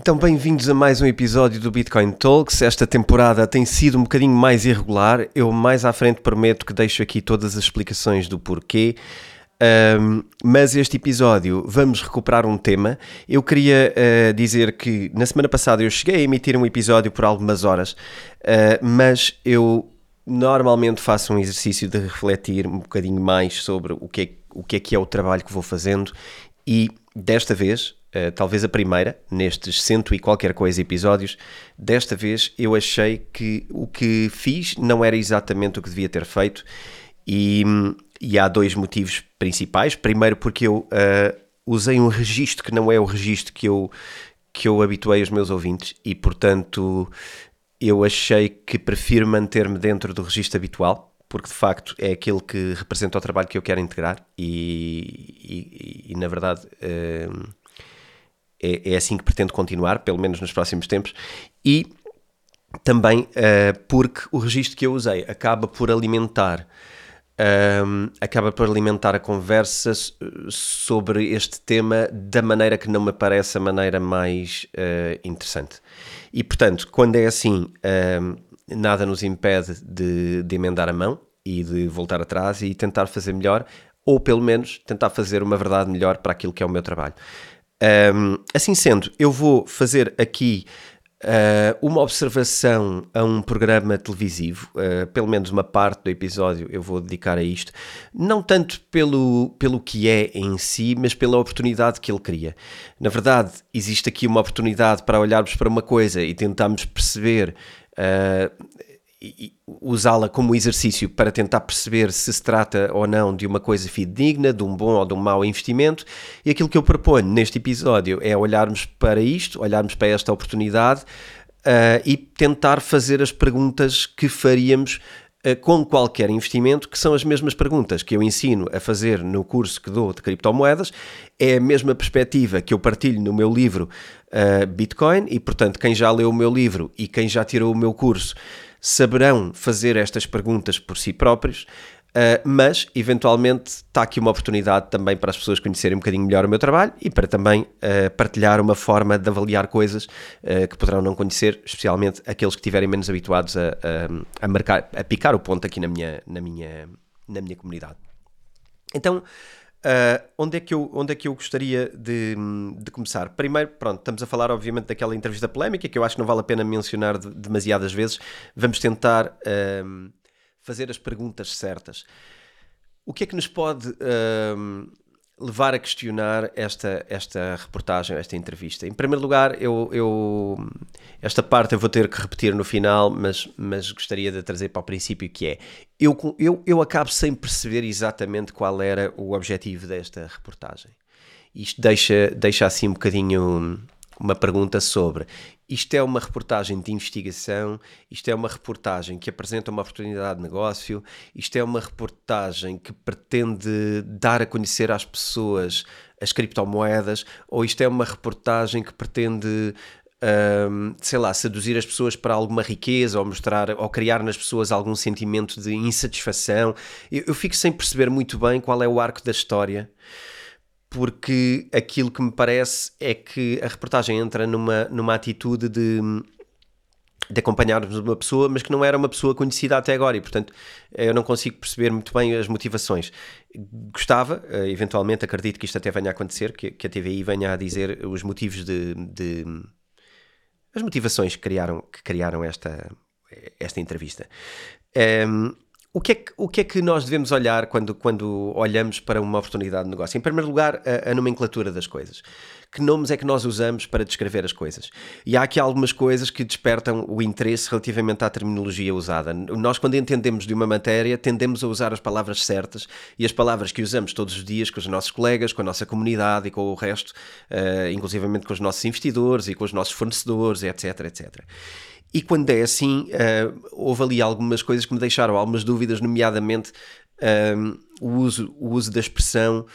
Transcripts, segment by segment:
Então, bem-vindos a mais um episódio do Bitcoin Talks. Esta temporada tem sido um bocadinho mais irregular. Eu mais à frente prometo que deixo aqui todas as explicações do porquê. Um, mas este episódio vamos recuperar um tema. Eu queria uh, dizer que na semana passada eu cheguei a emitir um episódio por algumas horas, uh, mas eu normalmente faço um exercício de refletir um bocadinho mais sobre o que é, o que, é, que é o trabalho que vou fazendo e desta vez Uh, talvez a primeira, nestes cento e qualquer coisa episódios, desta vez eu achei que o que fiz não era exatamente o que devia ter feito e, e há dois motivos principais. Primeiro porque eu uh, usei um registro que não é o registro que eu, que eu habituei os meus ouvintes e, portanto, eu achei que prefiro manter-me dentro do registro habitual porque de facto é aquele que representa o trabalho que eu quero integrar e, e, e na verdade... Uh, é, é assim que pretendo continuar, pelo menos nos próximos tempos, e também uh, porque o registro que eu usei acaba por alimentar um, ehm, acaba por alimentar a conversa sobre este tema da maneira que não me parece a maneira mais uh, interessante. E portanto, quando é assim, ehm, nada nos impede de, de emendar a mão e de voltar atrás e tentar fazer melhor, ou pelo menos tentar fazer uma verdade melhor para aquilo que é o meu trabalho. Um, assim sendo, eu vou fazer aqui uh, uma observação a um programa televisivo, uh, pelo menos uma parte do episódio eu vou dedicar a isto, não tanto pelo, pelo que é em si, mas pela oportunidade que ele cria. Na verdade, existe aqui uma oportunidade para olharmos para uma coisa e tentarmos perceber. Uh, usá-la como exercício para tentar perceber se se trata ou não de uma coisa fidedigna, de um bom ou de um mau investimento. E aquilo que eu proponho neste episódio é olharmos para isto, olharmos para esta oportunidade uh, e tentar fazer as perguntas que faríamos uh, com qualquer investimento, que são as mesmas perguntas que eu ensino a fazer no curso que dou de criptomoedas, é a mesma perspectiva que eu partilho no meu livro uh, Bitcoin, e portanto, quem já leu o meu livro e quem já tirou o meu curso saberão fazer estas perguntas por si próprios, uh, mas eventualmente está aqui uma oportunidade também para as pessoas conhecerem um bocadinho melhor o meu trabalho e para também uh, partilhar uma forma de avaliar coisas uh, que poderão não conhecer, especialmente aqueles que estiverem menos habituados a, a, a, marcar, a picar o ponto aqui na minha, na minha, na minha comunidade. Então, Uh, onde, é que eu, onde é que eu gostaria de, de, começar? Primeiro, pronto, estamos a falar obviamente daquela entrevista polémica que eu acho que não vale a pena mencionar de, demasiadas vezes. Vamos tentar uh, fazer as perguntas certas. O que é que nos pode uh, levar a questionar esta, esta reportagem, esta entrevista. Em primeiro lugar, eu, eu, esta parte eu vou ter que repetir no final, mas, mas gostaria de trazer para o princípio que é, eu, eu, eu acabo sem perceber exatamente qual era o objetivo desta reportagem. Isto deixa, deixa assim um bocadinho uma pergunta sobre isto é uma reportagem de investigação, isto é uma reportagem que apresenta uma oportunidade de negócio, isto é uma reportagem que pretende dar a conhecer às pessoas as criptomoedas, ou isto é uma reportagem que pretende um, sei lá, seduzir as pessoas para alguma riqueza ou mostrar ou criar nas pessoas algum sentimento de insatisfação. Eu, eu fico sem perceber muito bem qual é o arco da história porque aquilo que me parece é que a reportagem entra numa, numa atitude de, de acompanharmos uma pessoa, mas que não era uma pessoa conhecida até agora e, portanto, eu não consigo perceber muito bem as motivações. Gostava, eh, eventualmente, acredito que isto até venha a acontecer, que, que a TVI venha a dizer os motivos de, de as motivações que criaram, que criaram esta, esta entrevista. Um, ehm, o que, é que, o que é que nós devemos olhar quando, quando olhamos para uma oportunidade de negócio? Em primeiro lugar, a, a, nomenclatura das coisas. Que nomes é que nós usamos para descrever as coisas? E há aqui algumas coisas que despertam o interesse relativamente à terminologia usada. Nós, quando entendemos de uma matéria, tendemos a usar as palavras certas e as palavras que usamos todos os dias com os nossos colegas, com a nossa comunidade e com o resto, uh, inclusivamente com os nossos investidores e com os nossos fornecedores, etc, etc. E quando é assim, uh, houve ali algumas coisas que me deixaram algumas dúvidas, nomeadamente um, o, uso, o uso da expressão,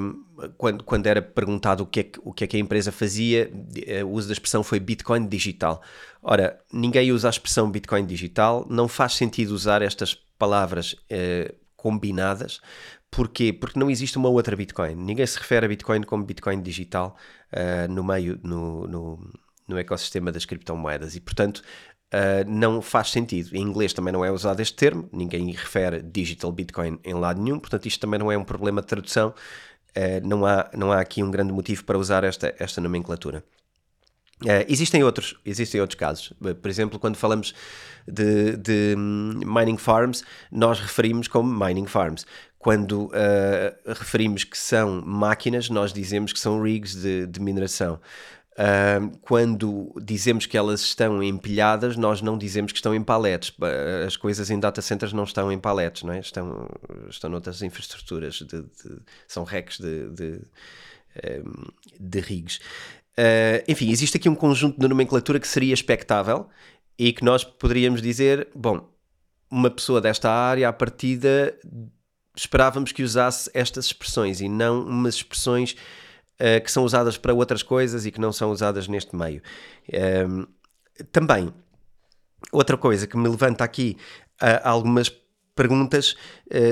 um, quando, quando era perguntado o que, é que, o que é que a empresa fazia, uh, o uso da expressão foi Bitcoin digital. Ora, ninguém usa a expressão Bitcoin digital, não faz sentido usar estas palavras uh, combinadas. Porquê? Porque não existe uma outra Bitcoin. Ninguém se refere a Bitcoin como Bitcoin digital uh, no meio, no, no, no, ecossistema das criptomoedas e, portanto, uh, não faz sentido. Em inglês também não é usado este termo, ninguém refere digital Bitcoin em lado nenhum, portanto, isto também não é um problema de tradução. Uh, não, há, não há aqui um grande motivo para usar esta, esta nomenclatura. Uh, existem, outros, existem outros casos. Por exemplo, quando falamos de, de, mining farms, nós referimos como mining farms. Quando uh, referimos que são máquinas, nós dizemos que são rigs de, de mineração. Uh, quando dizemos que elas estão empilhadas, nós não dizemos que estão em paletes. As coisas em data centers não estão em paletes, não é? estão, estão noutras infraestruturas, de, de, são racks de, de, de rigs. Uh, enfim, existe aqui um conjunto de nomenclatura que seria expectável e que nós poderíamos dizer, bom, uma pessoa desta área, à partida, esperávamos que usasse estas expressões e não umas expressões uh, que são usadas para outras coisas e que não são usadas neste meio. Uh, também, outra coisa que me levanta aqui uh, algumas perguntas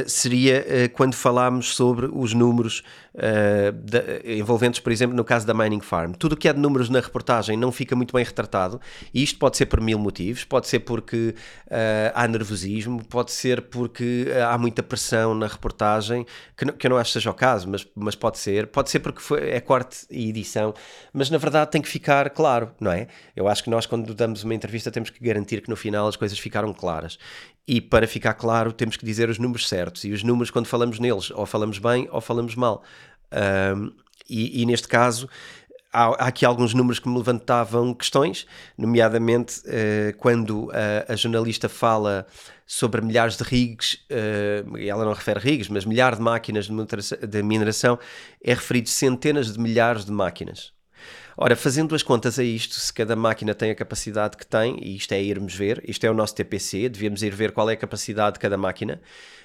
seria uh, quando falámos sobre os números de, envolventes, por exemplo, no caso da Mining Farm. Tudo o que é de números na reportagem não fica muito bem retratado e isto pode ser por mil motivos. Pode ser porque há nervosismo, pode ser porque há muita pressão na reportagem, que eu não acho que seja o caso, mas, mas pode ser. Pode ser porque foi, é corte e edição, mas na verdade tem que ficar claro, não é? Eu acho que nós, quando damos uma entrevista, temos que garantir que no final as coisas ficaram claras. E para ficar claro, temos que dizer os números certos. E os números, quando falamos neles, ou falamos bem ou falamos mal. Um, e, e, neste caso, há, há, aqui alguns números que me levantavam questões, nomeadamente uh, quando a, a, jornalista fala sobre milhares de rigs, uh, ela não refere rigs, mas milhares de máquinas de mineração, é referido centenas de milhares de máquinas. Ora, fazendo as contas a isto, se cada máquina tem a capacidade que tem, e isto é irmos ver, isto é o nosso TPC, devemos ir ver qual é a capacidade de cada máquina,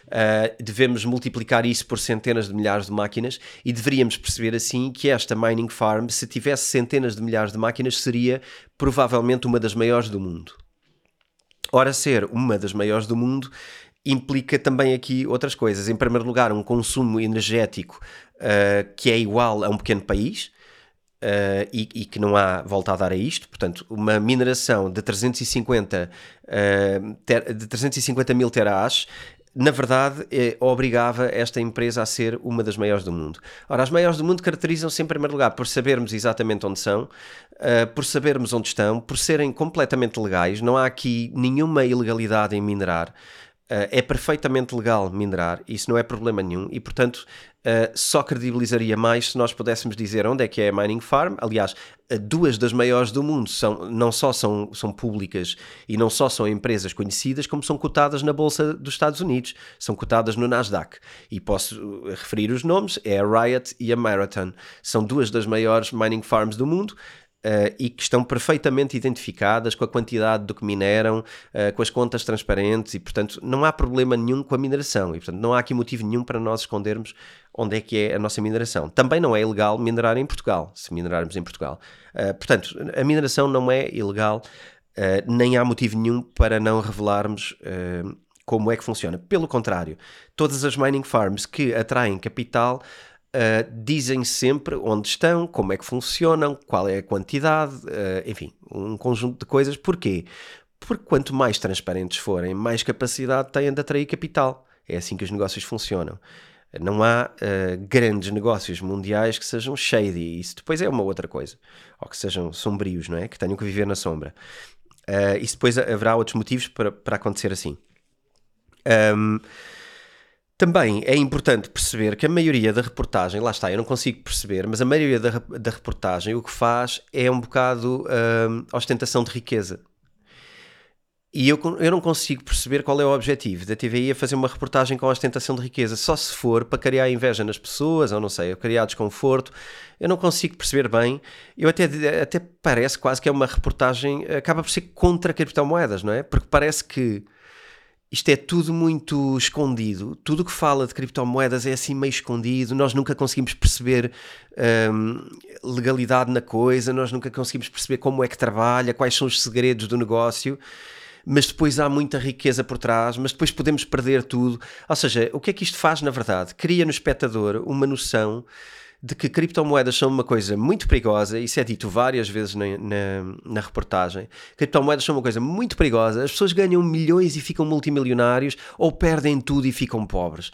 uh, devemos multiplicar isso por centenas de milhares de máquinas e deveríamos perceber assim que esta mining farm, se tivesse centenas de milhares de máquinas, seria provavelmente uma das maiores do mundo. Ora, ser uma das maiores do mundo implica também aqui outras coisas. Em primeiro lugar, um consumo energético uh, que é igual a um pequeno país. Uh, e, e, que não há volta a dar a isto, portanto, uma mineração de 350, uh, ter, de 350 mil terahash, na verdade, eh, obrigava esta empresa a ser uma das maiores do mundo. Ora, as maiores do mundo caracterizam-se, em primeiro lugar, por sabermos exatamente onde são, uh, por sabermos onde estão, por serem completamente legais, não há aqui nenhuma ilegalidade em minerar. Uh, é perfeitamente legal minerar, isso não é problema nenhum, e portanto uh, só credibilizaria mais se nós pudéssemos dizer onde é que é a Mining Farm. Aliás, uh, duas das maiores do mundo são, não só são, são públicas e não só são empresas conhecidas, como são cotadas na Bolsa dos Estados Unidos, são cotadas no Nasdaq. E posso referir os nomes: é a Riot e a Marathon. São duas das maiores mining farms do mundo. Uh, e que estão perfeitamente identificadas com a quantidade do que mineram, uh, com as contas transparentes e, portanto, não há problema nenhum com a mineração e, portanto, não há aqui motivo nenhum para nós escondermos onde é que é a nossa mineração. Também não é ilegal minerar em Portugal, se minerarmos em Portugal. Uh, portanto, a mineração não é ilegal, nem há motivo nenhum para não revelarmos como é que funciona. Pelo contrário, todas as mining farms que atraem capital Uh, dizem sempre onde estão, como é que funcionam, qual é a quantidade, uh, enfim, um conjunto de coisas. Porquê? Porque quanto mais transparentes forem, mais capacidade têm de atrair capital. É assim que os negócios funcionam. Não há uh, grandes negócios mundiais que sejam shady, isso depois é uma outra coisa. Ou que sejam sombrios, não é? Que tenham que viver na sombra. isso depois haverá outros motivos para, para acontecer assim. Um, também é importante perceber que a maioria da reportagem, lá está, eu não consigo perceber, mas a maioria da, da reportagem o que faz é um bocado hum, ostentação de riqueza. E eu, eu não consigo perceber qual é o objetivo da TVI a fazer uma reportagem com ostentação de riqueza, só se for para criar inveja nas pessoas, ou não sei, criar desconforto. Eu não consigo perceber bem. Eu até, até parece quase que é uma reportagem, acaba por ser contra criptomoedas, não é? Porque parece que isto é tudo muito escondido. Tudo que fala de criptomoedas é assim meio escondido. Nós nunca conseguimos perceber hum, legalidade na coisa, nós nunca conseguimos perceber como é que trabalha, quais são os segredos do negócio. mas depois há muita riqueza por trás, mas depois podemos perder tudo. Ou seja, o que é que isto faz na verdade? Cria no espectador uma noção de que criptomoedas são uma coisa muito perigosa, isso é dito várias vezes na, na, na, reportagem. Criptomoedas são uma coisa muito perigosa, as pessoas ganham milhões e ficam multimilionários ou perdem tudo e ficam pobres.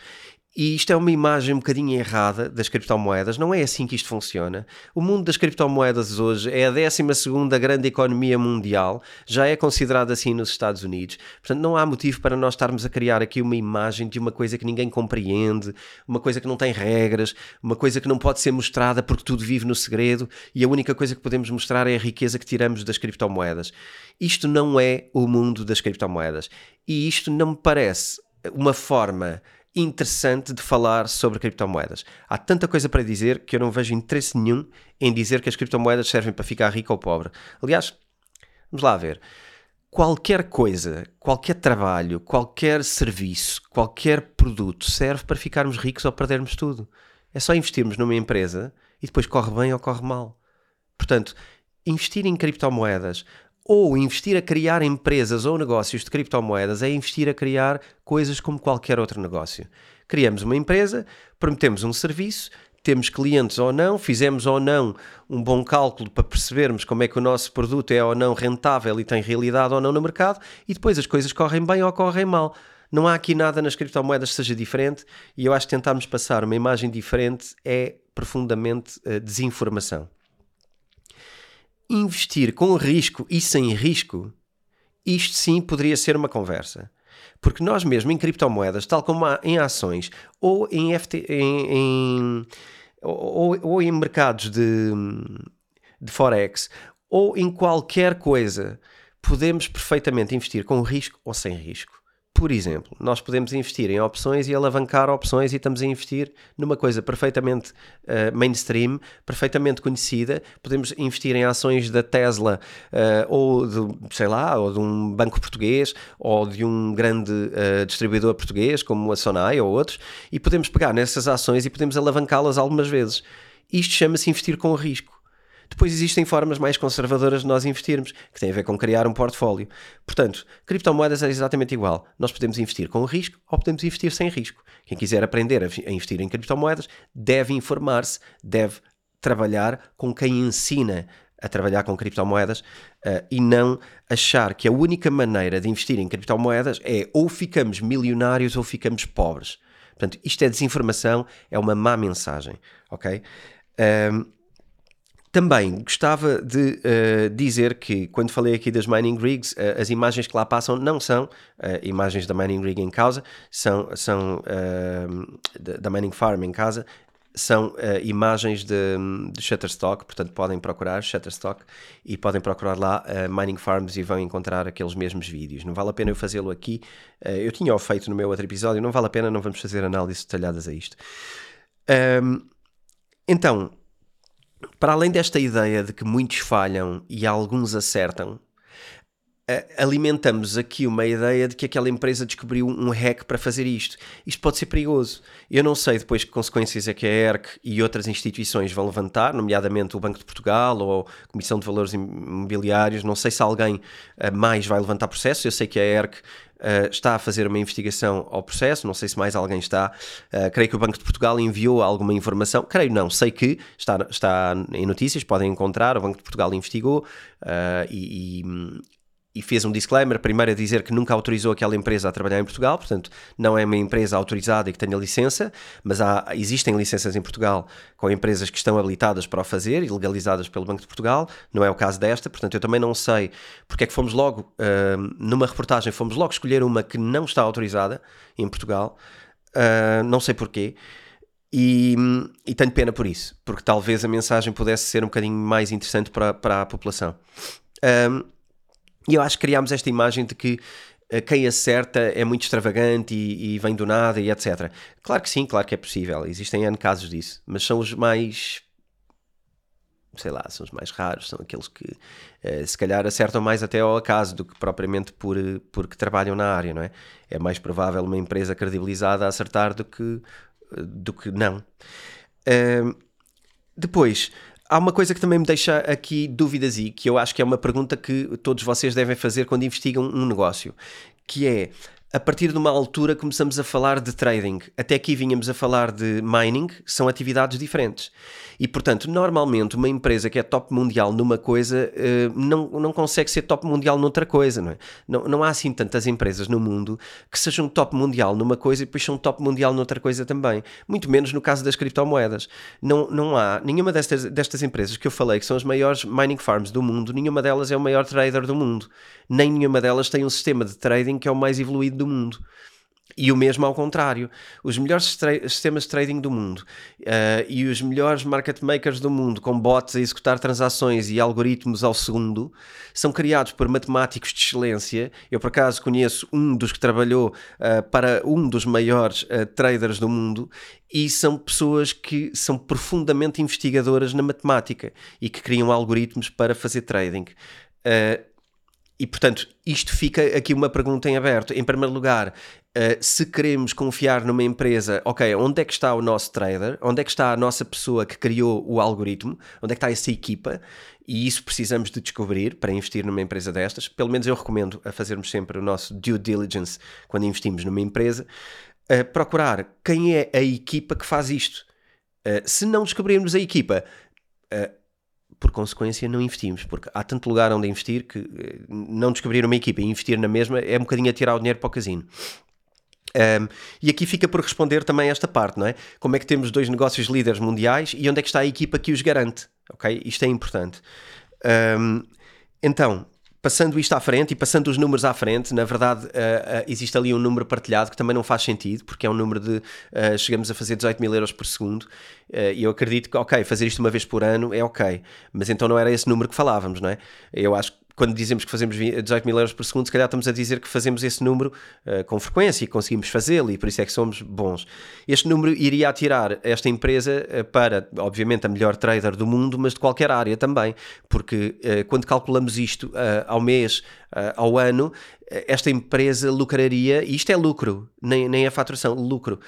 E isto é uma imagem um bocadinho errada das criptomoedas, não é assim que isto funciona. O mundo das criptomoedas hoje é a 12 grande economia mundial, já é considerado assim nos Estados Unidos. Portanto, não há motivo para nós estarmos a criar aqui uma imagem de uma coisa que ninguém compreende, uma coisa que não tem regras, uma coisa que não pode ser mostrada porque tudo vive no segredo e a única coisa que podemos mostrar é a riqueza que tiramos das criptomoedas. Isto não é o mundo das criptomoedas. E isto não me parece uma forma interessante de falar sobre criptomoedas. Há tanta coisa para dizer que eu não vejo interesse nenhum em dizer que as criptomoedas servem para ficar rico ou pobre. Aliás, vamos lá ver. Qualquer coisa, qualquer trabalho, qualquer serviço, qualquer produto serve para ficarmos ricos ou perdermos tudo. É só investirmos numa empresa e depois corre bem ou corre mal. Portanto, investir em criptomoedas ou investir a criar empresas ou negócios de criptomoedas é investir a criar coisas como qualquer outro negócio. Criamos uma empresa, prometemos um serviço, temos clientes ou não, fizemos ou não um bom cálculo para percebermos como é que o nosso produto é ou não rentável e tem realidade ou não no mercado, e depois as coisas correm bem ou correm mal. Não há aqui nada nas criptomoedas que seja diferente, e eu acho que tentarmos passar uma imagem diferente é profundamente uh, desinformação investir com risco e sem risco, isto sim poderia ser uma conversa. Porque nós mesmo em criptomoedas, tal como em ações ou em, FT, em, em ou, ou, em mercados de, de Forex ou em qualquer coisa, podemos perfeitamente investir com risco ou sem risco. Por exemplo, nós podemos investir em opções e alavancar opções e estamos a investir numa coisa perfeitamente uh, mainstream, perfeitamente conhecida. Podemos investir em ações da Tesla uh, ou de, sei lá, ou de um banco português ou de um grande uh, distribuidor português como a Sonai ou outros e podemos pegar nessas ações e podemos alavancá-las algumas vezes. Isto chama-se investir com risco. Depois existem formas mais conservadoras de nós investirmos, que têm a ver com criar um portfólio. Portanto, criptomoedas é exatamente igual. Nós podemos investir com risco ou podemos investir sem risco. Quem quiser aprender a investir em criptomoedas deve informar-se, deve trabalhar com quem ensina a trabalhar com criptomoedas uh, e não achar que a única maneira de investir em criptomoedas é ou ficamos milionários ou ficamos pobres. Portanto, isto é desinformação, é uma má mensagem, ok? Um, também gostava de uh, dizer que, quando falei aqui das mining rigs, uh, as imagens que lá passam não são uh, imagens da mining rig em causa, são, são da mining farm em casa, são imagens de, de, Shutterstock, portanto podem procurar Shutterstock e podem procurar lá mining farms e vão encontrar aqueles mesmos vídeos. Não vale a pena eu fazê-lo aqui, eu tinha-o feito no meu outro episódio, não vale a pena, não vamos fazer análises detalhadas a isto. Um, então, para além desta ideia de que muitos falham e alguns acertam, alimentamos aqui uma ideia de que aquela empresa descobriu um hack para fazer isto. Isto pode ser perigoso. Eu não sei depois que consequências é que a ERC e outras instituições vão levantar, nomeadamente o Banco de Portugal ou a Comissão de Valores Imobiliários. Não sei se alguém eh, mais vai levantar processo. Eu sei que a ERC Uh, está a fazer uma investigação ao processo, não sei se mais alguém está. Uh, creio que o Banco de Portugal enviou alguma informação, creio não, sei que está, está em notícias, podem encontrar. O Banco de Portugal investigou uh, e, e, e fez um disclaimer, primeiro a dizer que nunca autorizou aquela empresa a trabalhar em Portugal, portanto não é uma empresa autorizada e que tenha licença, mas há, existem licenças em Portugal com empresas que estão habilitadas para o fazer e legalizadas pelo Banco de Portugal, não é o caso desta, portanto eu também não sei porque é que fomos logo, uh, numa reportagem, fomos logo escolher uma que não está autorizada em Portugal, uh, não sei porquê, e, e, tenho pena por isso, porque talvez a mensagem pudesse ser um bocadinho mais interessante para, para a população. E eu acho que criámos esta imagem de que eh, quem acerta é muito extravagante e, e, vem do nada e etc. Claro que sim, claro que é possível, existem N casos disso, mas são os mais. sei lá, são os mais raros, são aqueles que uh, se calhar acertam mais até ao acaso do que propriamente por, porque trabalham na área, não é? É mais provável uma empresa credibilizada acertar do que, do que não. Uh, depois, há uma coisa que também me deixa aqui dúvidas e que eu acho que é uma pergunta que todos vocês devem fazer quando investigam um negócio, que é a partir de uma altura começamos a falar de trading. Até aqui vínhamos a falar de mining, são atividades diferentes. E, portanto, normalmente uma empresa que é top mundial numa coisa uh, não, não consegue ser top mundial noutra coisa, não é? Não, não há assim tantas empresas no mundo que sejam top mundial numa coisa e depois são top mundial noutra coisa também. Muito menos no caso das criptomoedas. Não, não há nenhuma destas, destas empresas que eu falei que são as maiores mining farms do mundo, nenhuma delas é o maior trader do mundo. Nem nenhuma delas tem um sistema de trading que é o mais evoluído do do mundo. E o mesmo ao contrário. Os melhores sistemas de trading do mundo uh, e os melhores market makers do mundo, com bots a executar transações e algoritmos ao segundo, são criados por matemáticos de excelência. Eu, por acaso, conheço um dos que trabalhou uh, para um dos maiores uh, traders do mundo e são pessoas que são profundamente investigadoras na matemática e que criam algoritmos para fazer trading. Uh, e portanto, isto fica aqui uma pergunta em aberto. Em primeiro lugar, uh, se queremos confiar numa empresa, ok, onde é que está o nosso trader? Onde é que está a nossa pessoa que criou o algoritmo? Onde é que está essa equipa? E isso precisamos de descobrir para investir numa empresa destas. Pelo menos eu recomendo a fazermos sempre o nosso due diligence quando investimos numa empresa. Uh, procurar quem é a equipa que faz isto. Uh, se não descobrirmos a equipa, por consequência, não investimos, porque há tanto lugar onde investir que eh, não descobrir uma equipa e investir na mesma é um bocadinho a tirar o dinheiro para o casino. Um, e aqui fica por responder também esta parte, não é? Como é que temos dois negócios líderes mundiais e onde é que está a equipa que os garante? Ok? Isto é importante. Um, então, passando isto à frente e passando os números à frente, na verdade uh, uh, existe ali um número partilhado que também não faz sentido, porque é um número de uh, chegamos a fazer 18 mil euros por segundo e eu acredito que, ok, fazer isto uma vez por ano é ok, mas então não era esse número que falávamos, não é? Eu acho que quando dizemos que fazemos 18 mil euros por segundo, se calhar estamos a dizer que fazemos esse número uh, com frequência e conseguimos fazê-lo e por isso é que somos bons. Este número iria atirar esta empresa uh, para, obviamente, a melhor trader do mundo, mas de qualquer área também, porque uh, quando calculamos isto ao mês, ao ano, esta empresa lucraria, e isto é lucro, nem, nem a faturação, lucro,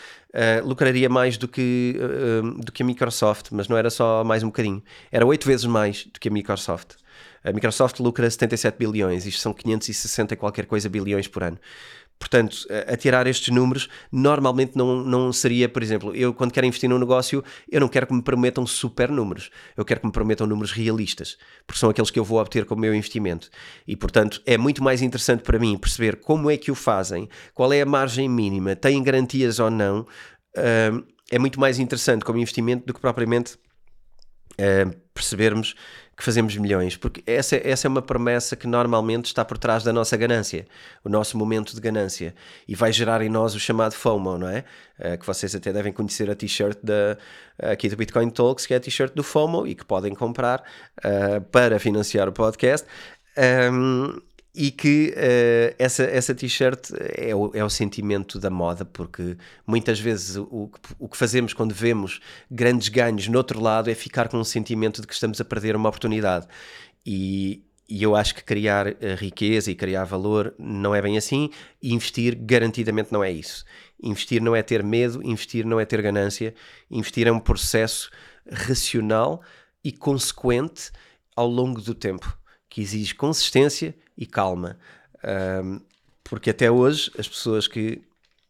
lucraria mais do que, do que a Microsoft, mas não era só mais um bocadinho, era oito vezes mais do que a Microsoft. A Microsoft lucra 77 bilhões, isto são 560 e qualquer coisa bilhões por ano. Portanto, a tirar estes números, normalmente não, não seria, por exemplo, eu quando quero investir num negócio, eu não quero que me prometam super números, eu quero que me prometam números realistas, porque são aqueles que eu vou obter com o meu investimento. E, portanto, é muito mais interessante para mim perceber como é que o fazem, qual é a margem mínima, têm garantias ou não. É muito mais interessante como investimento do que propriamente percebermos que fazemos milhões, porque essa, essa é uma promessa que normalmente está por trás da nossa ganância, o nosso momento de ganância, e vai gerar em nós o chamado FOMO, não é? Uh, que vocês até devem conhecer a t-shirt da, aqui do Bitcoin Talks, que é a t-shirt do FOMO e que podem comprar uh, para financiar o podcast. Um, e que uh, essa, essa t-shirt é o, é o sentimento da moda, porque muitas vezes o, o que fazemos quando vemos grandes ganhos no outro lado é ficar com um sentimento de que estamos a perder uma oportunidade. E, e eu acho que criar uh, riqueza e criar valor não é bem assim, investir garantidamente não é isso. Investir não é ter medo, investir não é ter ganância, investir é um processo racional e consequente ao longo do tempo, que exige consistência e calma. Um, porque até hoje as pessoas que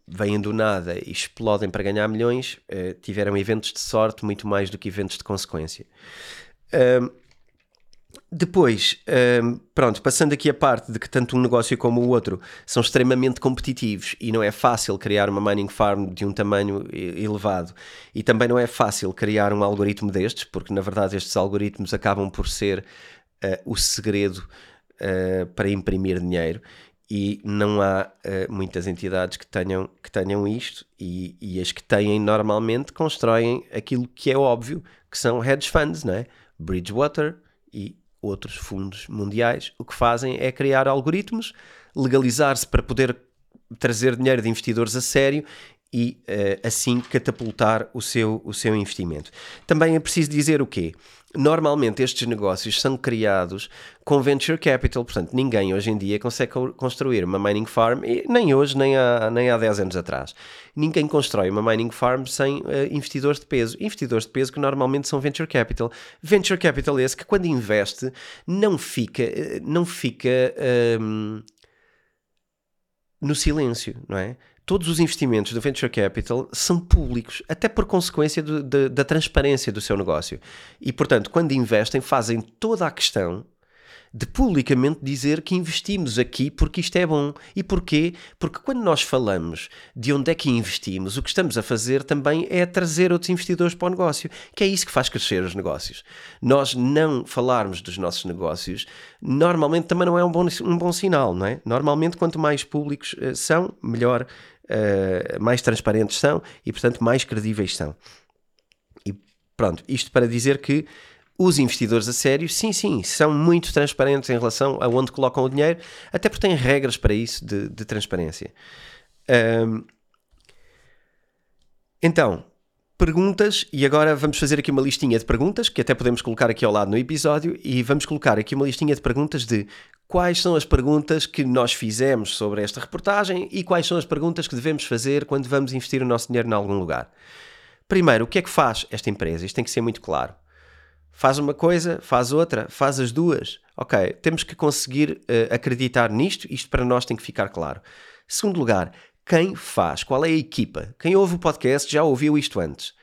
vêm do nada e explodem para ganhar milhões uh, tiveram eventos de sorte muito mais do que eventos de consequência. Um, depois, um, pronto, passando aqui a parte de que tanto um negócio como o outro são extremamente competitivos e não é fácil criar uma mining farm de um tamanho elevado e também não é fácil criar um algoritmo destes, porque na verdade estes algoritmos acabam por ser uh, o segredo uh, para imprimir dinheiro e não há uh, muitas entidades que tenham, que tenham isto e, e, as que têm normalmente constroem aquilo que é óbvio que são hedge funds, não é? Bridgewater e outros fundos mundiais. O que fazem é criar algoritmos, legalizar-se para poder trazer dinheiro de investidores a sério e uh, assim catapultar o seu, o seu investimento. Também é preciso dizer o quê? Normalmente estes negócios são criados com venture capital, portanto ninguém hoje em dia consegue construir uma mining farm, nem hoje nem há, nem há 10 anos atrás. Ninguém constrói uma mining farm sem uh, investidores de peso. Investidores de peso que normalmente são venture capital. Venture capital esse que quando investe não fica, eh, não fica um, ehm, no silêncio, não é? Todos os investimentos do venture capital são públicos, até por consequência do, da transparência do seu negócio. E, portanto, quando investem, fazem toda a questão de publicamente dizer que investimos aqui porque isto é bom. E porquê? Porque quando nós falamos de onde é que investimos, o que estamos a fazer também é trazer outros investidores para o negócio, que é isso que faz crescer os negócios. Nós não falarmos dos nossos negócios, normalmente também não é um bom, um bom sinal, não é? Normalmente, quanto mais públicos uh, são, melhor, uh, mais transparentes são e, portanto, mais credíveis são. E pronto, isto para dizer que os investidores a sério, sim, sim, são muito transparentes em relação a onde colocam o dinheiro, até porque têm regras para isso de, de transparência. Um, então, perguntas, e agora vamos fazer aqui uma listinha de perguntas, que até podemos colocar aqui ao lado no episódio, e vamos colocar aqui uma listinha de perguntas de quais são as perguntas que nós fizemos sobre esta reportagem e quais são as perguntas que devemos fazer quando vamos investir o nosso dinheiro em algum lugar. Primeiro, o que é que faz esta empresa? Isto tem que ser muito claro. Faz uma coisa, faz outra, faz as duas. Ok, temos que conseguir uh, acreditar nisto, isto para nós tem que ficar claro. Segundo lugar, quem faz? Qual é a equipa? Quem ouve o podcast já ouviu isto antes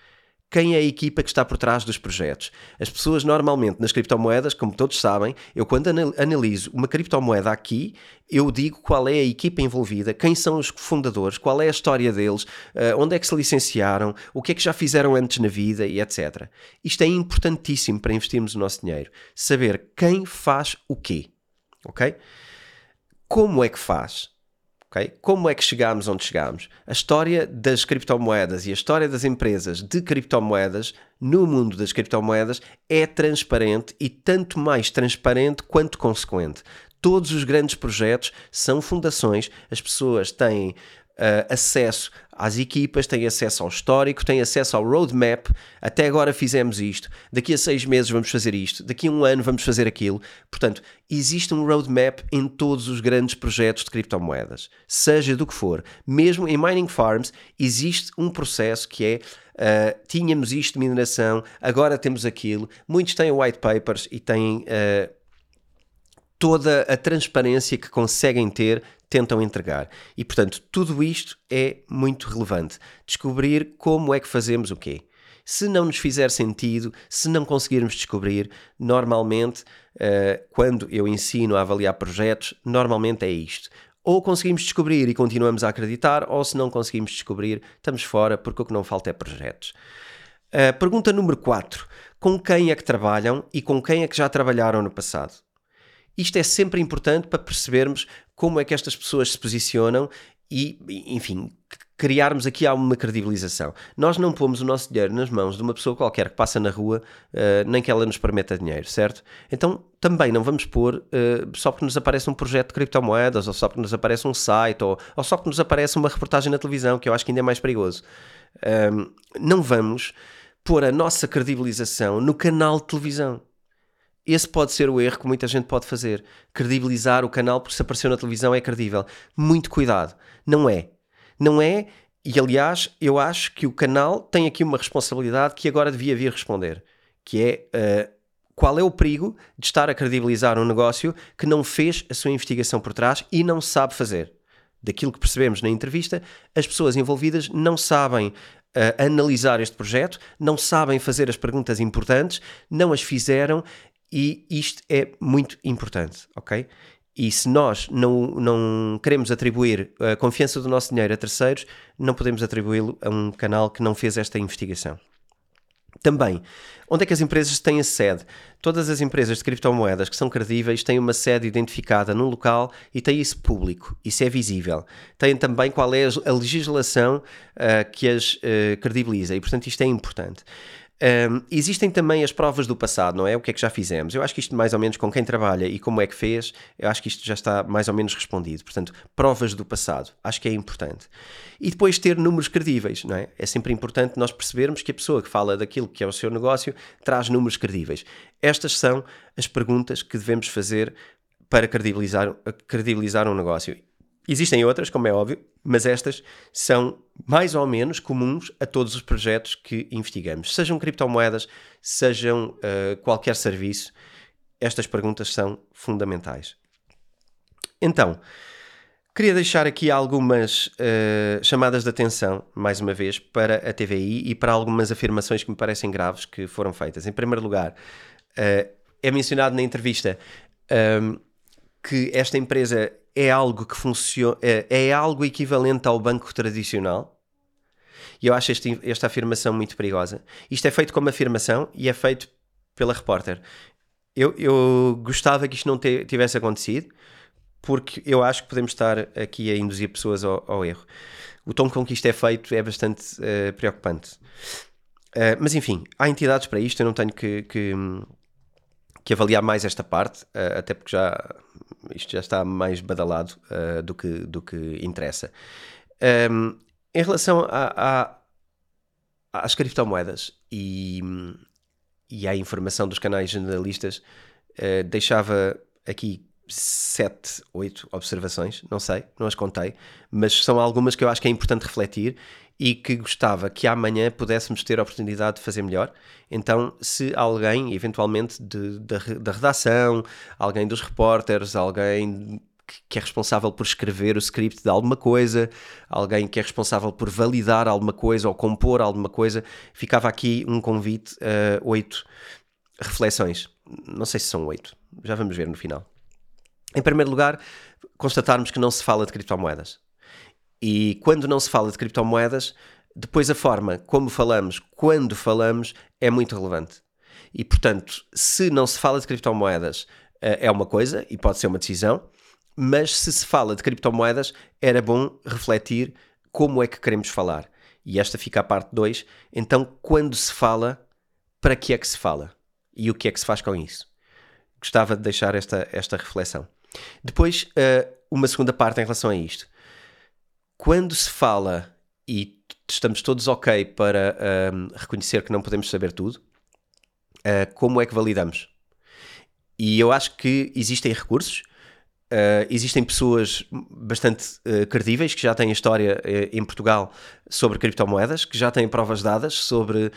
quem é a equipa que está por trás dos projetos. As pessoas normalmente nas criptomoedas, como todos sabem, eu quando analiso uma criptomoeda aqui, eu digo qual é a equipa envolvida, quem são os fundadores, qual é a história deles, eh, onde é que se licenciaram, o que é que já fizeram antes na vida e etc. Isto é importantíssimo para investirmos o nosso dinheiro. Saber quem faz o quê. Ok? Como é que faz? Okay? Como é que chegámos onde chegámos? A história das criptomoedas e a história das empresas de criptomoedas no mundo das criptomoedas é transparente e tanto mais transparente quanto consequente. Todos os grandes projetos são fundações, as pessoas têm uh, acesso às equipas, têm acesso ao histórico, têm acesso ao roadmap. Até agora fizemos isto, daqui a seis meses vamos fazer isto, daqui a um ano vamos fazer aquilo. Portanto, existe um roadmap em todos os grandes projetos de criptomoedas, seja do que for. Mesmo em mining farms, existe um processo que é. Uh, tínhamos isto de mineração, agora temos aquilo. Muitos têm white papers e têm. Uh, toda a transparência que conseguem ter, tentam entregar. E, portanto, tudo isto é muito relevante. Descobrir como é que fazemos o quê. Se não nos fizer sentido, se não conseguirmos descobrir, normalmente, uh, quando eu ensino a avaliar projetos, normalmente é isto. Ou conseguimos descobrir e continuamos a acreditar, ou se não conseguimos descobrir, estamos fora, porque o que não falta é projetos. Uh, pergunta número 4. Com quem é que trabalham e com quem é que já trabalharam no passado? Isto é sempre importante para percebermos como é que estas pessoas se posicionam e, enfim, criarmos aqui uma credibilização. Nós não pomos o nosso dinheiro nas mãos de uma pessoa qualquer que passa na rua, uh, nem que ela nos permita dinheiro, certo? Então também não vamos pôr uh, só porque nos aparece um projeto de criptomoedas, ou só porque nos aparece um site, ou, ou só porque nos aparece uma reportagem na televisão, que eu acho que ainda é mais perigoso. Um, não vamos pôr a nossa credibilização no canal de televisão. Esse pode ser o erro que muita gente pode fazer. Credibilizar o canal porque se apareceu na televisão é credível. Muito cuidado. Não é. Não é, e aliás, eu acho que o canal tem aqui uma responsabilidade que agora devia vir responder, que é uh, qual é o perigo de estar a credibilizar um negócio que não fez a sua investigação por trás e não sabe fazer. Daquilo que percebemos na entrevista, as pessoas envolvidas não sabem uh, analisar este projeto, não sabem fazer as perguntas importantes, não as fizeram e isto é muito importante, ok? E se nós não, não queremos atribuir a confiança do nosso dinheiro a terceiros, não podemos atribuí-lo a um canal que não fez esta investigação. Também, onde é que as empresas têm a sede? Todas as empresas de criptomoedas que são credíveis têm uma sede identificada num local e têm isso público, isso é visível. Têm também qual é a legislação uh, que as uh, credibiliza e, portanto, isto é importante. Um, existem também as provas do passado, não é? O que é que já fizemos? Eu acho que isto, mais ou menos, com quem trabalha e como é que fez, eu acho que isto já está mais ou menos respondido. Portanto, provas do passado, acho que é importante. E depois ter números credíveis, não é? É sempre importante nós percebermos que a pessoa que fala daquilo que é o seu negócio traz números credíveis. Estas são as perguntas que devemos fazer para credibilizar, credibilizar um negócio. Existem outras, como é óbvio, mas estas são mais ou menos comuns a todos os projetos que investigamos. Sejam criptomoedas, sejam uh, qualquer serviço, estas perguntas são fundamentais. Então, queria deixar aqui algumas uh, chamadas de atenção, mais uma vez, para a TVI e para algumas afirmações que me parecem graves que foram feitas. Em primeiro lugar, uh, é mencionado na entrevista um, que esta empresa é algo que funciona, é, é, algo equivalente ao banco tradicional. E eu acho este, esta afirmação muito perigosa. Isto é feito como afirmação e é feito pela repórter. Eu, eu gostava que isto não te, tivesse acontecido, porque eu acho que podemos estar aqui a induzir pessoas ao, ao erro. O tom com que isto é feito é bastante uh, preocupante. Uh, mas enfim, há entidades para isto, eu não tenho que, que, que avaliar mais esta parte, uh, até porque já isto já está mais badalado uh, do, que, do que interessa. Um, em relação a, a, às criptomoedas e, e à informação dos canais jornalistas, uh, deixava aqui sete, oito observações, não sei, não as contei, mas são algumas que eu acho que é importante refletir e que gostava que amanhã pudéssemos ter a oportunidade de fazer melhor. Então, se alguém, eventualmente, de, da, da redação, alguém dos repórteres, alguém que é responsável por escrever o script de alguma coisa, alguém que é responsável por validar alguma coisa ou compor alguma coisa, ficava aqui um convite a oito reflexões. Não sei se são oito, já vamos ver no final. Em primeiro lugar, constatarmos que não se fala de criptomoedas. E quando não se fala de criptomoedas, depois a forma como falamos, quando falamos, é muito relevante. E portanto, se não se fala de criptomoedas, eh, é uma coisa e pode ser uma decisão, mas se se fala de criptomoedas, era bom refletir como é que queremos falar. E esta fica a parte 2. Então, quando se fala, para que é que se fala? E o que é que se faz com isso? Gostava de deixar esta, esta reflexão. Depois, eh, uma segunda parte em relação a isto quando se fala e estamos todos ok para um, reconhecer que não podemos saber tudo, uh, como é que validamos? E eu acho que existem recursos, Uh, existem pessoas bastante uh, credíveis que já têm história uh, em Portugal sobre criptomoedas, que já têm provas dadas sobre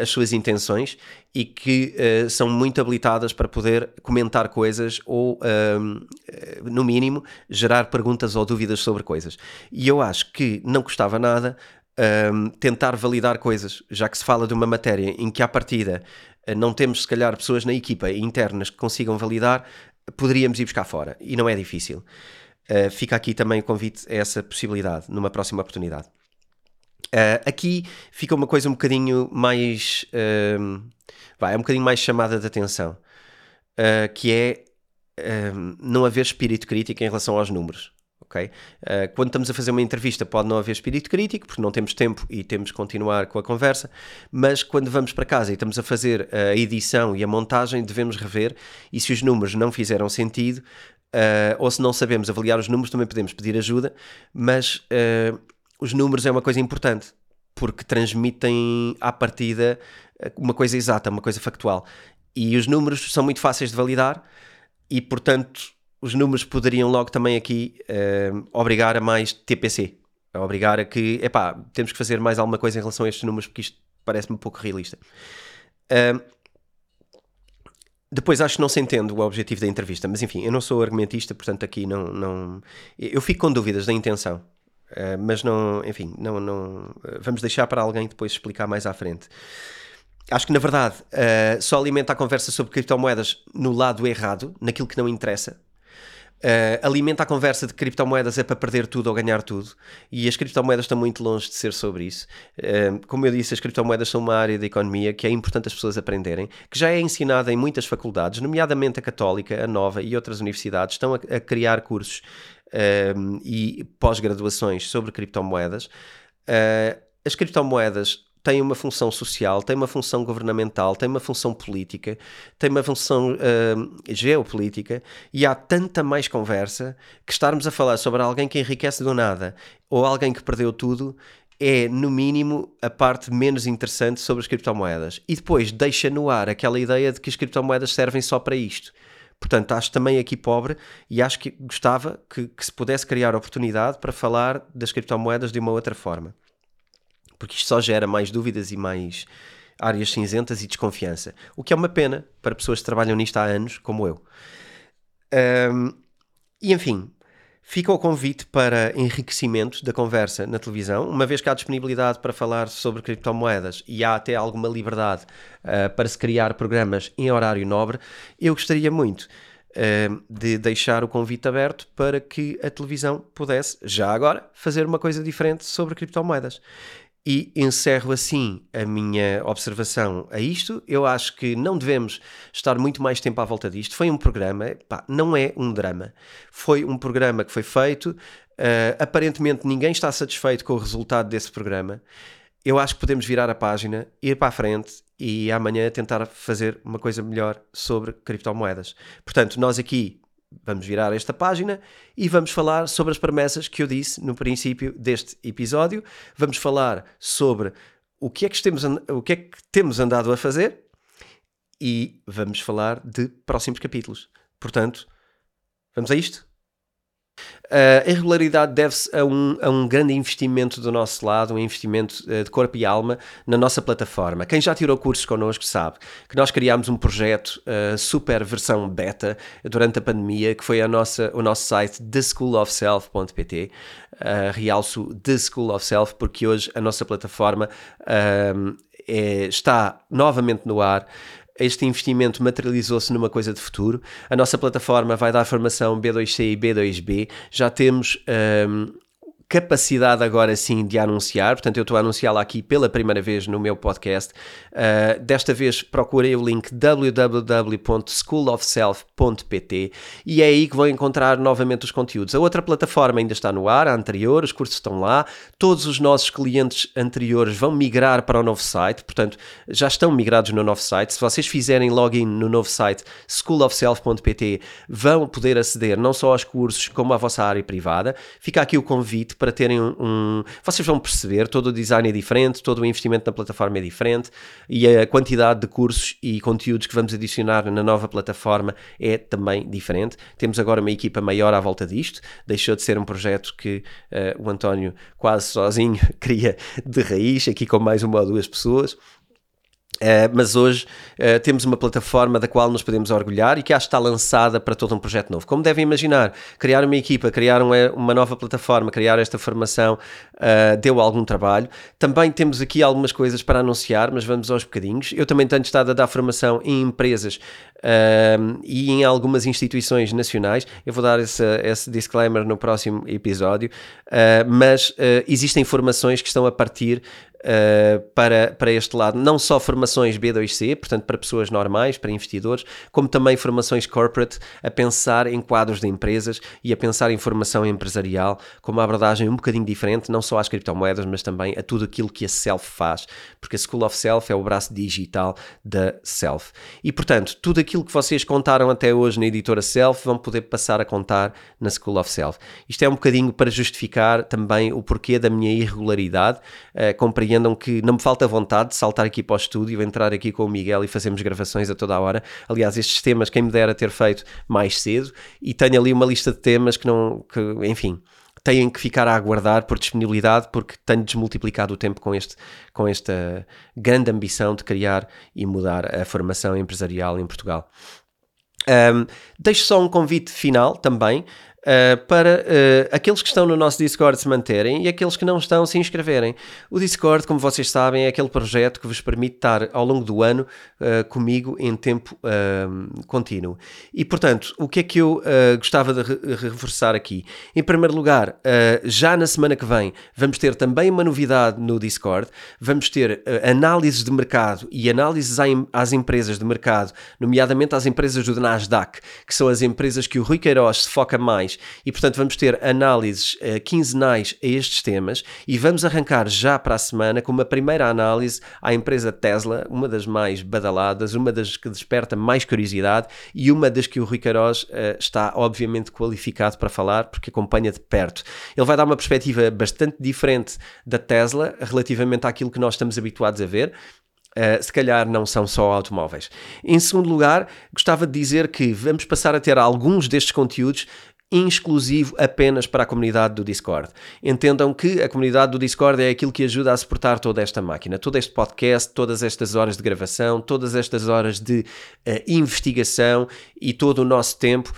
as suas intenções e que são muito habilitadas para poder comentar coisas ou, no mínimo, gerar perguntas ou dúvidas sobre coisas. E eu acho que não custava nada tentar validar coisas, já que se fala de uma matéria em que, à partida, não temos, se calhar, pessoas na equipa internas que consigam validar, poderíamos ir buscar fora e não é difícil. Uh, fica aqui também o convite a essa possibilidade numa próxima oportunidade. Uh, aqui fica uma coisa um bocadinho mais. Uh, vai, é um bocadinho mais chamada de atenção, que é não haver espírito crítico em relação aos números Uh, quando estamos a fazer uma entrevista pode não haver espírito crítico, porque não temos tempo e temos que continuar com a conversa, mas quando vamos para casa e estamos a fazer a edição e a montagem, devemos rever e se os números não fizeram sentido, uh, ou se não sabemos avaliar os números, também podemos pedir ajuda, mas uh, os números é uma coisa importante, porque transmitem à partida uma coisa exata, uma coisa factual. E os números são muito fáceis de validar e, portanto, os números poderiam logo também aqui uh, obrigar a mais TPC, a obrigar a que, epá, temos que fazer mais alguma coisa em relação a estes números porque isto parece-me um pouco realista. Uh, depois acho que não se entende o objetivo da entrevista, mas enfim, eu não sou argumentista, portanto aqui não... não eu fico com dúvidas da intenção, uh, mas não, enfim, não, não, vamos deixar para alguém depois explicar mais à frente acho que na verdade só alimenta a conversa sobre criptomoedas no lado errado, naquilo que não interessa. Uh, alimenta a conversa de criptomoedas é para perder tudo ou ganhar tudo, e as criptomoedas estão muito longe de ser sobre isso. Uh, como eu disse, as criptomoedas são uma área da economia que é importante as pessoas aprenderem, que já é ensinada em muitas faculdades, nomeadamente a Católica, a Nova e outras universidades, estão a, a criar cursos uh, e pós-graduações sobre criptomoedas. as criptomoedas tem uma função social, tem uma função governamental, tem uma função política, tem uma função uh, geopolítica e há tanta mais conversa que estarmos a falar sobre alguém que enriquece do nada ou alguém que perdeu tudo é, no mínimo, a parte menos interessante sobre as criptomoedas. E depois deixa no ar aquela ideia de que as criptomoedas servem só para isto. Portanto, acho também aqui pobre e acho que gostava que, que se pudesse criar oportunidade para falar das criptomoedas de uma outra forma. Porque isto só gera mais dúvidas e mais áreas cinzentas e desconfiança. O que é uma pena para pessoas que trabalham nisto há anos, como eu. Um, e enfim, Fica o convite para enriquecimento da conversa na televisão, uma vez que há disponibilidade para falar sobre criptomoedas e há até alguma liberdade uh, para se criar programas em horário nobre, eu gostaria muito de deixar o convite aberto para que a televisão pudesse, já agora, fazer uma coisa diferente sobre criptomoedas. E encerro assim a minha observação a isto. Eu acho que não devemos estar muito mais tempo à volta disto. Foi um programa, pá, não é um drama. Foi um programa que foi feito. Uh, aparentemente ninguém está satisfeito com o resultado desse programa. Eu acho que podemos virar a página, ir para a frente e amanhã tentar fazer uma coisa melhor sobre criptomoedas. Portanto, nós aqui vamos virar esta página e vamos falar sobre as promessas que eu disse no princípio deste episódio. Vamos falar sobre o que é que temos, o que é que temos andado a fazer e vamos falar de próximos capítulos. Portanto, vamos a isto? Uh, a irregularidade deve-se a um, a um grande investimento do nosso lado, um investimento uh, de corpo e alma na nossa plataforma. Quem já tirou cursos connosco sabe que nós criámos um projeto uh, super versão beta durante a pandemia, que foi a nossa, o nosso site theschoolofself.pt. Uh, realço The School of Self porque hoje a nossa plataforma é, está novamente no ar este investimento materializou-se numa coisa de futuro. A nossa plataforma vai dar formação B2C e B2B. Já temos um, capacidade agora sim de anunciar, portanto eu estou a anunciá-la aqui pela primeira vez no meu podcast. Uh, desta vez procurei o link www.schoolofself.pt e é aí que vou encontrar novamente os conteúdos. A outra plataforma ainda está no ar, a anterior, os cursos estão lá, todos os nossos clientes anteriores vão migrar para o novo site, portanto já estão migrados no novo site. Se vocês fizerem login no novo site schoolofself.pt vão poder aceder não só aos cursos como à vossa área privada. Fica aqui o convite para terem um, um, Vocês vão perceber, todo o design é diferente, todo o investimento na plataforma é diferente e a quantidade de cursos e conteúdos que vamos adicionar na nova plataforma é também diferente. Temos agora uma equipa maior à volta disto, deixou de ser um projeto que uh, o António quase sozinho cria de raiz, aqui com mais uma ou duas pessoas. Uh, mas hoje uh, temos uma plataforma da qual nos podemos orgulhar e que acho que está lançada para todo um projeto novo. Como devem imaginar, criar uma equipa, criar uma, uma nova plataforma, criar esta formação uh, deu algum trabalho. Também temos aqui algumas coisas para anunciar, mas vamos aos bocadinhos. Eu também tenho estado a dar formação em empresas e em algumas instituições nacionais. Eu vou dar esse, esse disclaimer no próximo episódio, mas existem formações que estão a partir uh, para, para este lado, não só formações B2C, portanto para pessoas normais, para investidores, como também formações corporate, a pensar em quadros de empresas e a pensar em formação empresarial, com uma abordagem um bocadinho diferente, não só às criptomoedas, mas também a tudo aquilo que a Self faz, porque a School of Self é o braço digital da Self. E portanto, tudo aquilo que vocês contaram até hoje na editora Self vão poder passar a contar na School of Self. Isto é um bocadinho para justificar também o porquê da minha irregularidade, uh, compreendam que não me falta vontade de saltar aqui para o estúdio, entrar aqui com o Miguel e fazermos gravações a toda a hora. Aliás, estes temas, quem me dera ter feito mais cedo, e tenho ali uma lista de temas que não, que, enfim, têm que ficar a aguardar por disponibilidade, porque tenho desmultiplicado o tempo com, este, com esta grande ambição de criar e mudar a formação empresarial em Portugal. Um, deixo só um convite final também Uh, para uh, aqueles que estão no nosso Discord se manterem e aqueles que não estão se inscreverem. O Discord, como vocês sabem, é aquele projeto que vos permite estar ao longo do ano uh, comigo em tempo contínuo. E, portanto, o que é que eu gostava de re reforçar aqui? Em primeiro lugar, já na semana que vem, vamos ter também uma novidade no Discord. Vamos ter análises de mercado e análises às empresas de mercado, nomeadamente às empresas do Nasdaq, que são as empresas que o Rui Queiroz se foca mais e, portanto, vamos ter análises uh, quinzenais a estes temas e vamos arrancar já para a semana com uma primeira análise à empresa Tesla, uma das mais badaladas, uma das que desperta mais curiosidade e uma das que o Rui Queiroz uh, está, obviamente, qualificado para falar porque acompanha de perto. Ele vai dar uma perspectiva bastante diferente da Tesla relativamente àquilo que nós estamos habituados a ver. Uh, se calhar não são só automóveis. Em segundo lugar, gostava de dizer que vamos passar a ter alguns destes conteúdos exclusivo apenas para a comunidade do Discord. Entendam que a comunidade do Discord é aquilo que ajuda a suportar toda esta máquina, todo este podcast, todas estas horas de gravação, todas estas horas de uh, investigação e todo o nosso tempo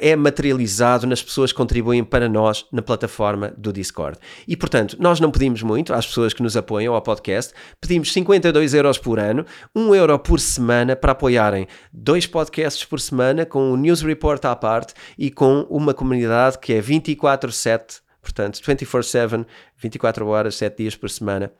é materializado nas pessoas que contribuem para nós na plataforma do Discord. E, portanto, nós não pedimos muito às pessoas que nos apoiam ao podcast, pedimos 52 euros por ano, 1 euro por semana para apoiarem dois podcasts por semana com o News Report à parte e com uma comunidade que é 24-7, portanto, 24-7, 24 horas, 7 dias por semana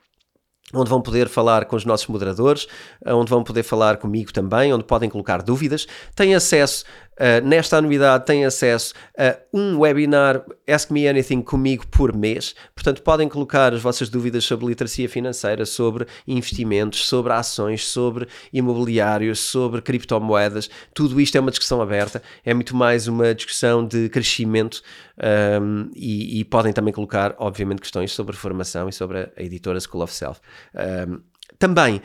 onde vão poder falar com os nossos moderadores, onde vão poder falar comigo também, onde podem colocar dúvidas. Têm acesso Uh, nesta anuidade têm acesso a um webinar Ask Me Anything comigo por mês. Portanto, podem colocar as vossas dúvidas sobre literacia financeira, sobre investimentos, sobre ações, sobre imobiliários, sobre criptomoedas. Tudo isto é uma discussão aberta. É muito mais uma discussão de crescimento um, e, e, podem também colocar, obviamente, questões sobre formação e sobre a editora School of Self. Um, também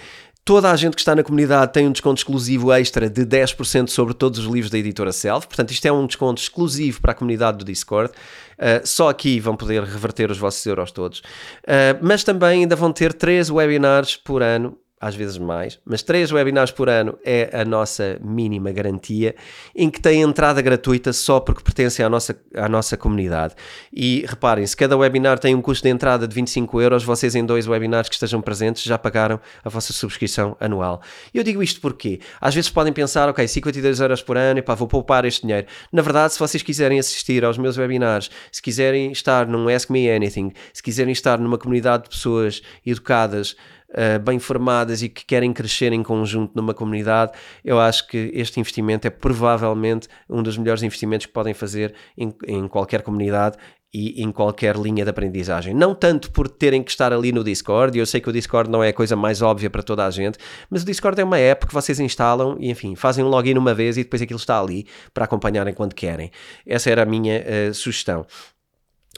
Toda a gente que está na comunidade tem um desconto exclusivo extra de 10% sobre todos os livros da editora Self. Portanto, isto é um desconto exclusivo para a comunidade do Discord. Uh, só aqui vão poder reverter os vossos euros todos. Uh, mas também ainda vão ter 3 webinars por ano às vezes mais, mas três webinars por ano é a nossa mínima garantia, em que tem entrada gratuita só porque pertencem à nossa, à nossa comunidade. E reparem, se cada webinar tem um custo de entrada de 25 euros, vocês em dois webinars que estejam presentes já pagaram a vossa subscrição anual. Eu digo isto porque às vezes podem pensar, ok, 52 euros por ano, epá, vou poupar este dinheiro. Na verdade, se vocês quiserem assistir aos meus webinars, se quiserem estar num Ask Me Anything, se quiserem estar numa comunidade de pessoas educadas, uh, bem formadas e que querem crescer em conjunto numa comunidade, eu acho que este investimento é provavelmente um dos melhores investimentos que podem fazer em, em qualquer comunidade e em qualquer linha de aprendizagem. Não tanto por terem que estar ali no Discord, e eu sei que o Discord não é a coisa mais óbvia para toda a gente, mas o Discord é uma app que vocês instalam e, enfim, fazem um login uma vez e depois aquilo está ali para acompanharem quando querem. Essa era a minha uh, sugestão.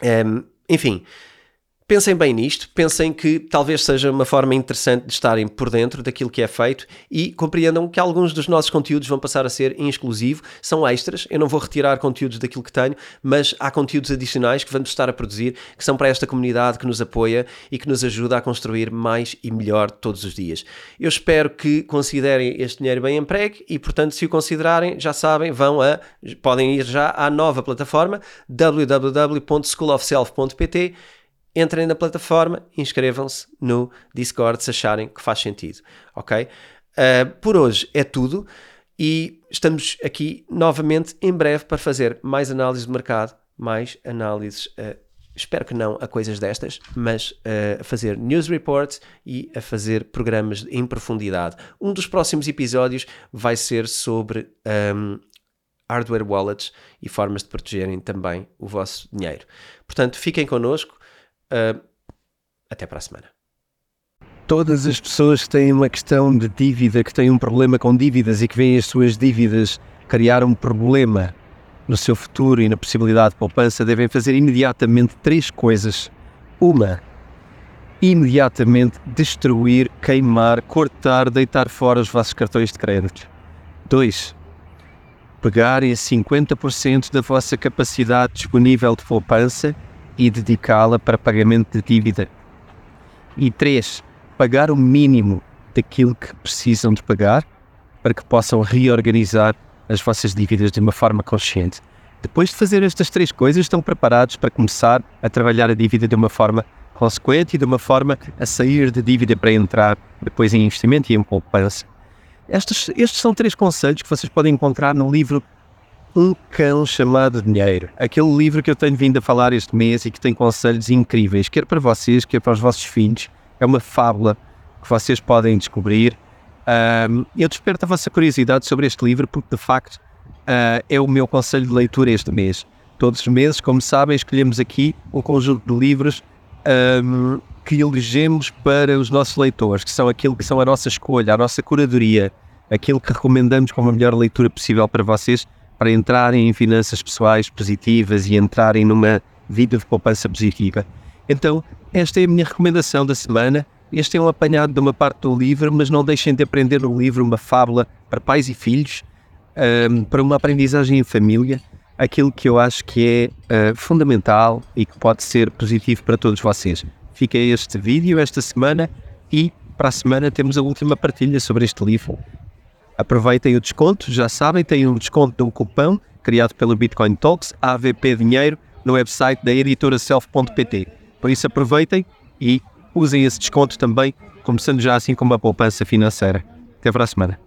Um, ehm, enfim. Pensem bem nisto, pensem que talvez seja uma forma interessante de estarem por dentro daquilo que é feito e compreendam que alguns dos nossos conteúdos vão passar a ser em exclusivo, são extras. Eu não vou retirar conteúdos daquilo que tenho, mas há conteúdos adicionais que vamos estar a produzir que são para esta comunidade que nos apoia e que nos ajuda a construir mais e melhor todos os dias. Eu espero que considerem este dinheiro bem empregue e, portanto, se o considerarem, já sabem, vão a podem ir já à nova plataforma www.schoolofself.pt entrem na plataforma, inscrevam-se no Discord se acharem que faz sentido, ok? Uh, por hoje é tudo e estamos aqui novamente em breve para fazer mais análises de mercado, mais análises, uh, espero que não a coisas destas, mas uh, a fazer news reports e a fazer programas em profundidade. Um dos próximos episódios vai ser sobre um, hardware wallets e formas de protegerem também o vosso dinheiro. Portanto, fiquem connosco Uh, até para a semana. Todas as pessoas que têm uma questão de dívida, que têm um problema com dívidas e que veem as suas dívidas criar um problema no seu futuro e na possibilidade de poupança, devem fazer imediatamente três coisas. Uma, imediatamente destruir, queimar, cortar, deitar fora os vossos cartões de crédito. Dois, pegarem 50% da vossa capacidade disponível de poupança e dedicá-la para pagamento de dívida. E três, pagar o mínimo daquilo que precisam de pagar para que possam reorganizar as vossas dívidas de uma forma consciente. Depois de fazer estas três coisas, estão preparados para começar a trabalhar a dívida de uma forma consequente e de uma forma a sair de dívida para entrar depois em investimento e em poupança. Estes, estes são três conselhos que vocês podem encontrar no livro um Cão Chamado Dinheiro. Aquele livro que eu tenho vindo a falar este mês e que tem conselhos incríveis, quer para vocês, quer para os vossos filhos. É uma fábula que vocês podem descobrir. Um, eu desperto a vossa curiosidade sobre este livro porque, de facto, uh, é o meu conselho de leitura este mês. Todos os meses, como sabem, escolhemos aqui um conjunto de livros um, que elegemos para os nossos leitores, que são aquilo que são a nossa escolha, a nossa curadoria, aquilo que recomendamos como a melhor leitura possível para vocês, para entrarem em finanças pessoais positivas e entrarem numa vida de poupança positiva. Então, esta é a minha recomendação da semana. Este é um apanhado de uma parte do livro, mas não deixem de aprender no livro uma fábula para pais e filhos, um, para uma aprendizagem em família, aquilo que eu acho que é uh, fundamental e que pode ser positivo para todos vocês. Fica este vídeo esta semana e para a semana temos a última partilha sobre este livro. Aproveitem o desconto, já sabem, tem um desconto de um cupão criado pelo Bitcoin Talks, AVP Dinheiro, no website da editora self.pt. Por isso aproveitem e usem esse desconto também, começando já assim com uma poupança financeira. Até para a semana.